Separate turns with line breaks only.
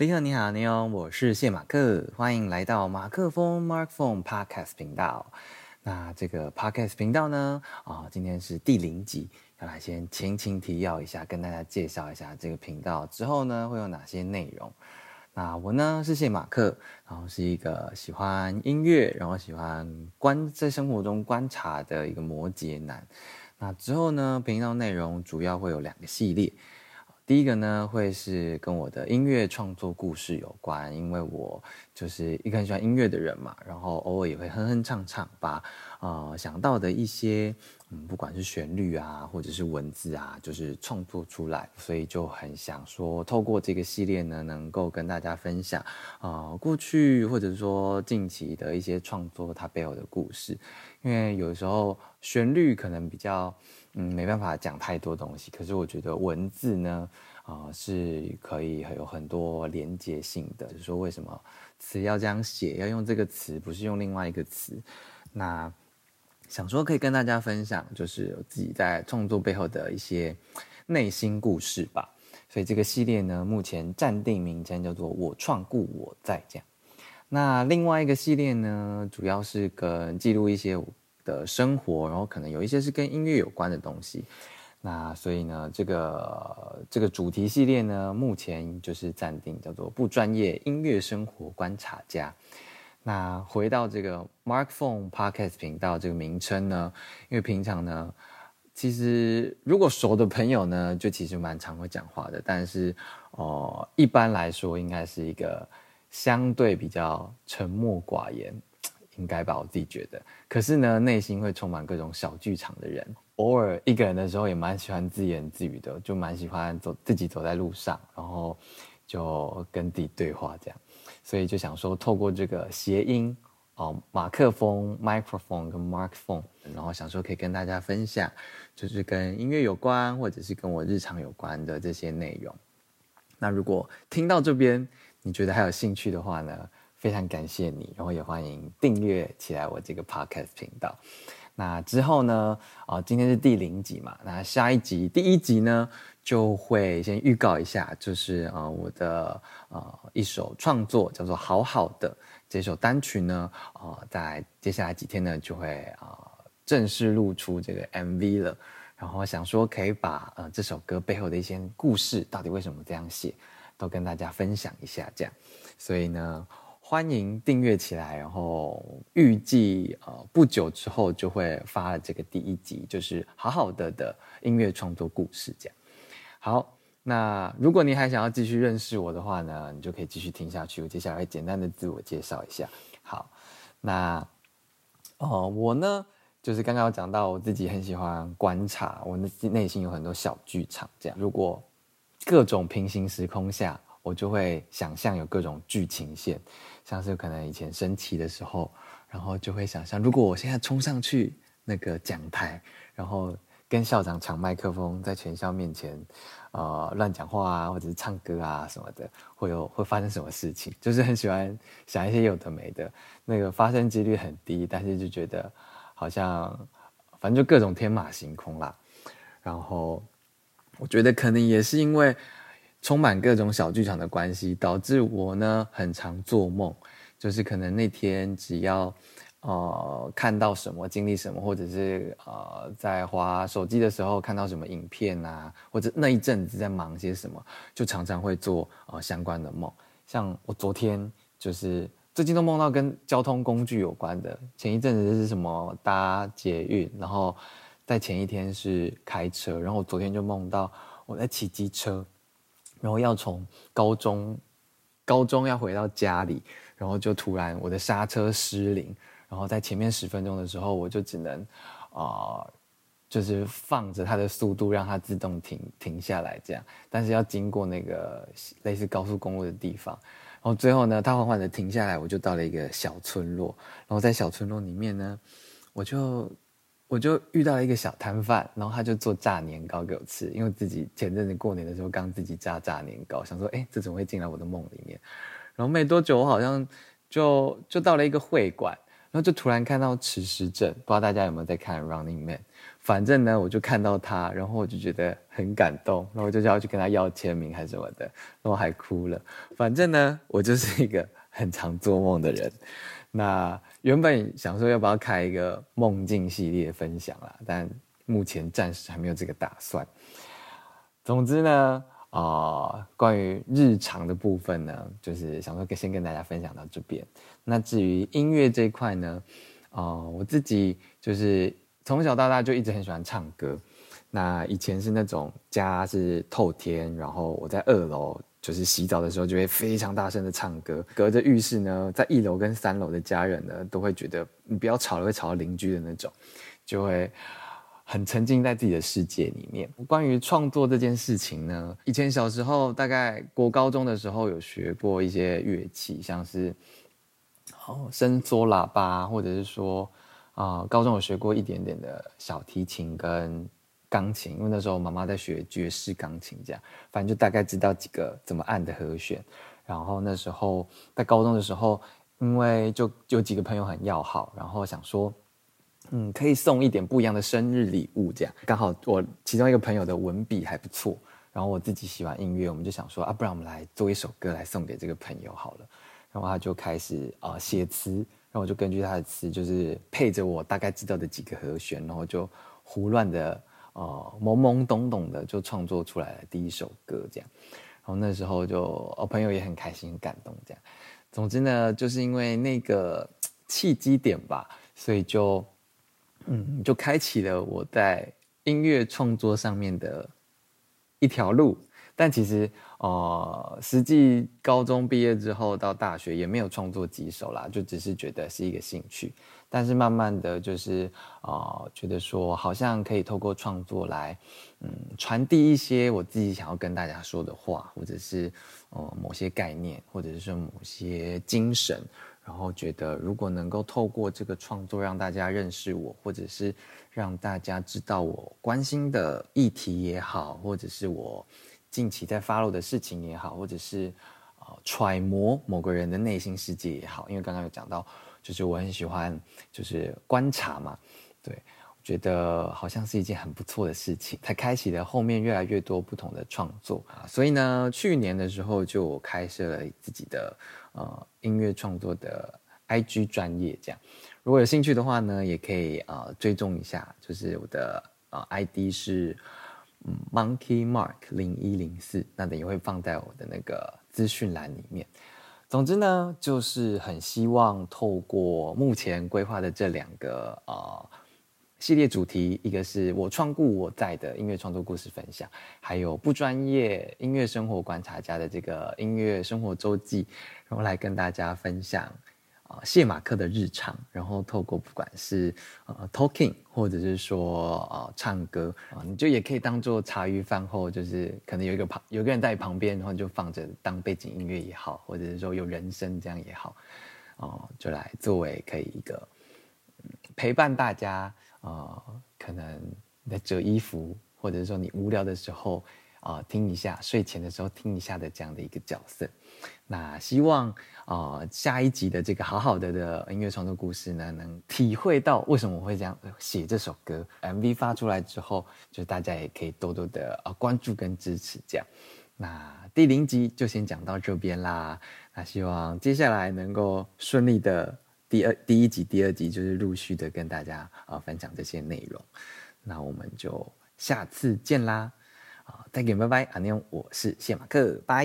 你好，你好，你好，我是谢马克，欢迎来到马克风 Mark Phone Podcast 频道。那这个 Podcast 频道呢，啊，今天是第零集，要来先轻轻提要一下，跟大家介绍一下这个频道之后呢，会有哪些内容。那我呢是谢马克，然后是一个喜欢音乐，然后喜欢观在生活中观察的一个摩羯男。那之后呢，频道内容主要会有两个系列。第一个呢，会是跟我的音乐创作故事有关，因为我就是一个很喜欢音乐的人嘛，然后偶尔也会哼哼唱唱，把呃想到的一些嗯，不管是旋律啊，或者是文字啊，就是创作出来，所以就很想说，透过这个系列呢，能够跟大家分享啊，过去或者说近期的一些创作它背后的故事，因为有时候旋律可能比较。嗯，没办法讲太多东西，可是我觉得文字呢，啊，是可以有很多连接性的。就是说，为什么词要这样写，要用这个词，不是用另外一个词？那想说可以跟大家分享，就是自己在创作背后的一些内心故事吧。所以这个系列呢，目前暂定名称叫做“我创故我在”这样。那另外一个系列呢，主要是跟记录一些。的生活，然后可能有一些是跟音乐有关的东西，那所以呢，这个这个主题系列呢，目前就是暂定叫做不专业音乐生活观察家。那回到这个 Mark Phone Podcast 频道这个名称呢，因为平常呢，其实如果熟的朋友呢，就其实蛮常会讲话的，但是哦，一般来说应该是一个相对比较沉默寡言。应该吧，我自己觉得。可是呢，内心会充满各种小剧场的人，偶尔一个人的时候也蛮喜欢自言自语的，就蛮喜欢走自己走在路上，然后就跟自己对话这样。所以就想说，透过这个谐音哦，马克风 （microphone） 跟 Mark phone，然后想说可以跟大家分享，就是跟音乐有关，或者是跟我日常有关的这些内容。那如果听到这边你觉得还有兴趣的话呢？非常感谢你，然后也欢迎订阅起来我这个 podcast 频道。那之后呢？啊，今天是第零集嘛，那下一集第一集呢，就会先预告一下，就是啊，我的呃一首创作叫做《好好的》这首单曲呢，啊，在接下来几天呢，就会啊正式露出这个 MV 了。然后想说，可以把呃这首歌背后的一些故事，到底为什么这样写，都跟大家分享一下，这样。所以呢。欢迎订阅起来，然后预计呃不久之后就会发了这个第一集，就是好好的的音乐创作故事这样。好，那如果你还想要继续认识我的话呢，你就可以继续听下去。我接下来会简单的自我介绍一下。好，那哦我呢，就是刚刚有讲到我自己很喜欢观察，我的内心有很多小剧场这样。如果各种平行时空下。我就会想象有各种剧情线，像是可能以前升旗的时候，然后就会想象，如果我现在冲上去那个讲台，然后跟校长抢麦克风，在全校面前，呃，乱讲话啊，或者是唱歌啊什么的，会有会发生什么事情？就是很喜欢想一些有的没的，那个发生几率很低，但是就觉得好像反正就各种天马行空啦。然后我觉得可能也是因为。充满各种小剧场的关系，导致我呢很常做梦，就是可能那天只要，呃看到什么经历什么，或者是呃在滑手机的时候看到什么影片啊，或者那一阵子在忙些什么，就常常会做呃相关的梦。像我昨天就是最近都梦到跟交通工具有关的，前一阵子是什么搭捷运，然后在前一天是开车，然后我昨天就梦到我在骑机车。然后要从高中，高中要回到家里，然后就突然我的刹车失灵，然后在前面十分钟的时候，我就只能，啊，就是放着它的速度让它自动停停下来这样，但是要经过那个类似高速公路的地方，然后最后呢，它缓缓的停下来，我就到了一个小村落，然后在小村落里面呢，我就。我就遇到了一个小摊贩，然后他就做炸年糕给我吃，因为自己前阵子过年的时候刚自己炸炸年糕，想说，哎，这怎么会进来我的梦里面？然后没多久，我好像就就到了一个会馆，然后就突然看到池石正，不知道大家有没有在看《Running Man》？反正呢，我就看到他，然后我就觉得很感动，然后我就要去跟他要签名还是什么的，然后还哭了。反正呢，我就是一个很常做梦的人。那原本想说要不要开一个梦境系列分享啦，但目前暂时还没有这个打算。总之呢，啊，关于日常的部分呢，就是想说先跟大家分享到这边。那至于音乐这一块呢，啊，我自己就是从小到大就一直很喜欢唱歌。那以前是那种家是透天，然后我在二楼。就是洗澡的时候就会非常大声的唱歌，隔着浴室呢，在一楼跟三楼的家人呢都会觉得你不要吵了，会吵到邻居的那种，就会很沉浸在自己的世界里面。关于创作这件事情呢，以前小时候大概国高中的时候有学过一些乐器，像是哦伸缩喇叭，或者是说啊高中有学过一点点的小提琴跟。钢琴，因为那时候妈妈在学爵士钢琴，这样反正就大概知道几个怎么按的和弦。然后那时候在高中的时候，因为就有几个朋友很要好，然后想说，嗯，可以送一点不一样的生日礼物，这样刚好我其中一个朋友的文笔还不错，然后我自己喜欢音乐，我们就想说啊，不然我们来做一首歌来送给这个朋友好了。然后他就开始啊写词，然后我就根据他的词，就是配着我大概知道的几个和弦，然后就胡乱的。哦，懵懵懂懂的就创作出来了第一首歌，这样，然后那时候就哦朋友也很开心、很感动，这样。总之呢，就是因为那个契机点吧，所以就嗯，就开启了我在音乐创作上面的一条路。但其实，呃，实际高中毕业之后到大学也没有创作几首啦，就只是觉得是一个兴趣。但是慢慢的就是，呃，觉得说好像可以透过创作来，嗯，传递一些我自己想要跟大家说的话，或者是，呃，某些概念，或者是说某些精神。然后觉得如果能够透过这个创作让大家认识我，或者是让大家知道我关心的议题也好，或者是我。近期在发露的事情也好，或者是啊揣摩某个人的内心世界也好，因为刚刚有讲到，就是我很喜欢就是观察嘛，对我觉得好像是一件很不错的事情，才开启了后面越来越多不同的创作啊。所以呢，去年的时候就开设了自己的呃音乐创作的 IG 专业，这样如果有兴趣的话呢，也可以啊追踪一下，就是我的啊 ID 是。Monkey Mark 零一零四，那等于会放在我的那个资讯栏里面。总之呢，就是很希望透过目前规划的这两个呃系列主题，一个是我创故我在的音乐创作故事分享，还有不专业音乐生活观察家的这个音乐生活周记，然后来跟大家分享。啊，谢马克的日常，然后透过不管是呃 talking，或者是说呃唱歌啊，你就也可以当做茶余饭后，就是可能有一个旁有个人在旁边，然后就放着当背景音乐也好，或者是说有人声这样也好，哦，就来作为可以一个陪伴大家啊，可能在折衣服，或者是说你无聊的时候啊听一下，睡前的时候听一下的这样的一个角色。那希望啊，下一集的这个好好的的音乐创作故事呢，能体会到为什么我会这样写这首歌。MV 发出来之后，就大家也可以多多的啊关注跟支持这样。那第零集就先讲到这边啦。那希望接下来能够顺利的第二第一集、第二集就是陆续的跟大家啊分享这些内容。那我们就下次见啦。再见，拜拜，阿妞，我是谢马克，拜。